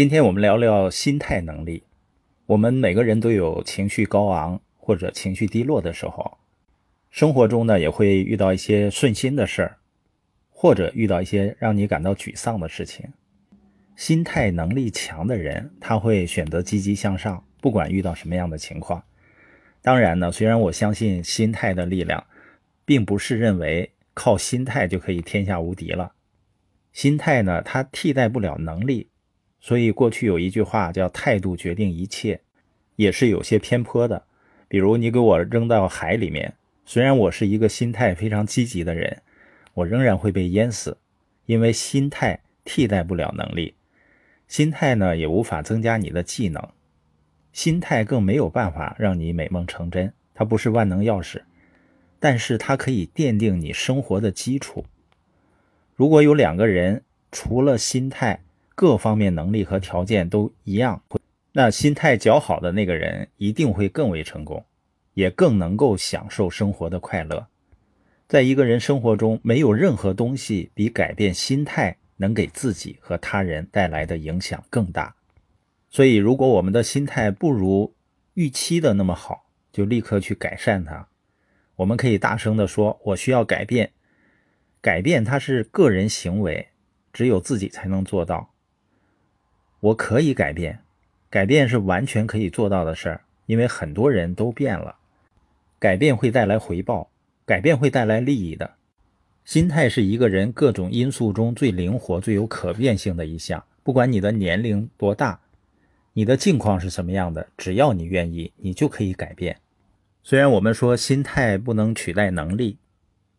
今天我们聊聊心态能力。我们每个人都有情绪高昂或者情绪低落的时候，生活中呢也会遇到一些顺心的事儿，或者遇到一些让你感到沮丧的事情。心态能力强的人，他会选择积极向上，不管遇到什么样的情况。当然呢，虽然我相信心态的力量，并不是认为靠心态就可以天下无敌了。心态呢，它替代不了能力。所以，过去有一句话叫“态度决定一切”，也是有些偏颇的。比如，你给我扔到海里面，虽然我是一个心态非常积极的人，我仍然会被淹死，因为心态替代不了能力，心态呢也无法增加你的技能，心态更没有办法让你美梦成真。它不是万能钥匙，但是它可以奠定你生活的基础。如果有两个人，除了心态，各方面能力和条件都一样，那心态较好的那个人一定会更为成功，也更能够享受生活的快乐。在一个人生活中，没有任何东西比改变心态能给自己和他人带来的影响更大。所以，如果我们的心态不如预期的那么好，就立刻去改善它。我们可以大声地说：“我需要改变。”改变它是个人行为，只有自己才能做到。我可以改变，改变是完全可以做到的事儿，因为很多人都变了。改变会带来回报，改变会带来利益的。心态是一个人各种因素中最灵活、最有可变性的一项。不管你的年龄多大，你的境况是什么样的，只要你愿意，你就可以改变。虽然我们说心态不能取代能力，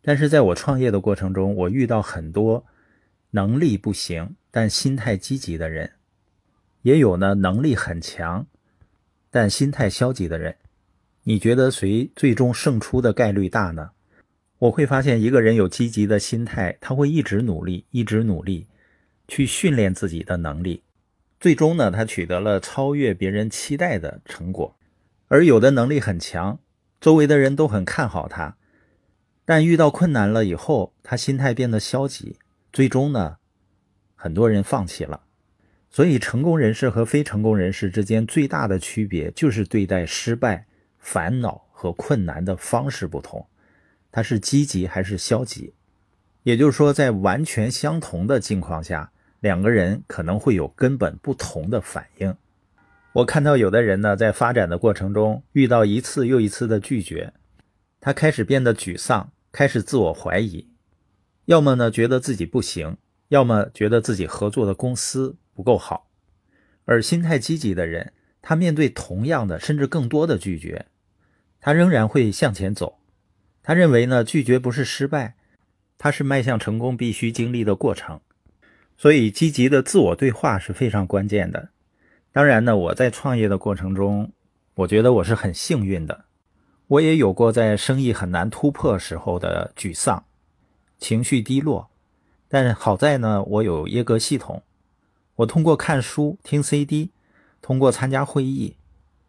但是在我创业的过程中，我遇到很多能力不行但心态积极的人。也有呢，能力很强，但心态消极的人，你觉得谁最终胜出的概率大呢？我会发现，一个人有积极的心态，他会一直努力，一直努力，去训练自己的能力，最终呢，他取得了超越别人期待的成果。而有的能力很强，周围的人都很看好他，但遇到困难了以后，他心态变得消极，最终呢，很多人放弃了。所以，成功人士和非成功人士之间最大的区别就是对待失败、烦恼和困难的方式不同，他是积极还是消极。也就是说，在完全相同的境况下，两个人可能会有根本不同的反应。我看到有的人呢，在发展的过程中遇到一次又一次的拒绝，他开始变得沮丧，开始自我怀疑，要么呢觉得自己不行，要么觉得自己合作的公司。不够好，而心态积极的人，他面对同样的甚至更多的拒绝，他仍然会向前走。他认为呢，拒绝不是失败，它是迈向成功必须经历的过程。所以，积极的自我对话是非常关键的。当然呢，我在创业的过程中，我觉得我是很幸运的，我也有过在生意很难突破时候的沮丧、情绪低落，但好在呢，我有耶格系统。我通过看书、听 CD，通过参加会议，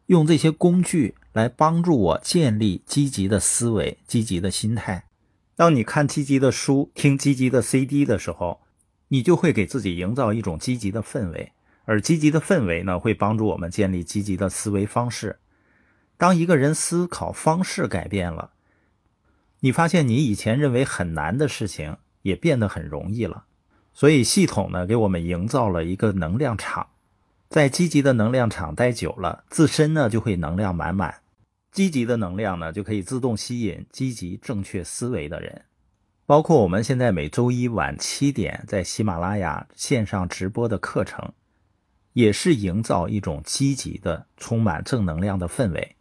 用这些工具来帮助我建立积极的思维、积极的心态。当你看积极的书、听积极的 CD 的时候，你就会给自己营造一种积极的氛围，而积极的氛围呢，会帮助我们建立积极的思维方式。当一个人思考方式改变了，你发现你以前认为很难的事情也变得很容易了。所以系统呢，给我们营造了一个能量场，在积极的能量场待久了，自身呢就会能量满满，积极的能量呢就可以自动吸引积极正确思维的人。包括我们现在每周一晚七点在喜马拉雅线上直播的课程，也是营造一种积极的、充满正能量的氛围。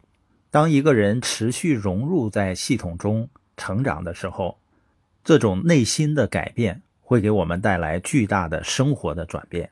当一个人持续融入在系统中成长的时候，这种内心的改变。会给我们带来巨大的生活的转变。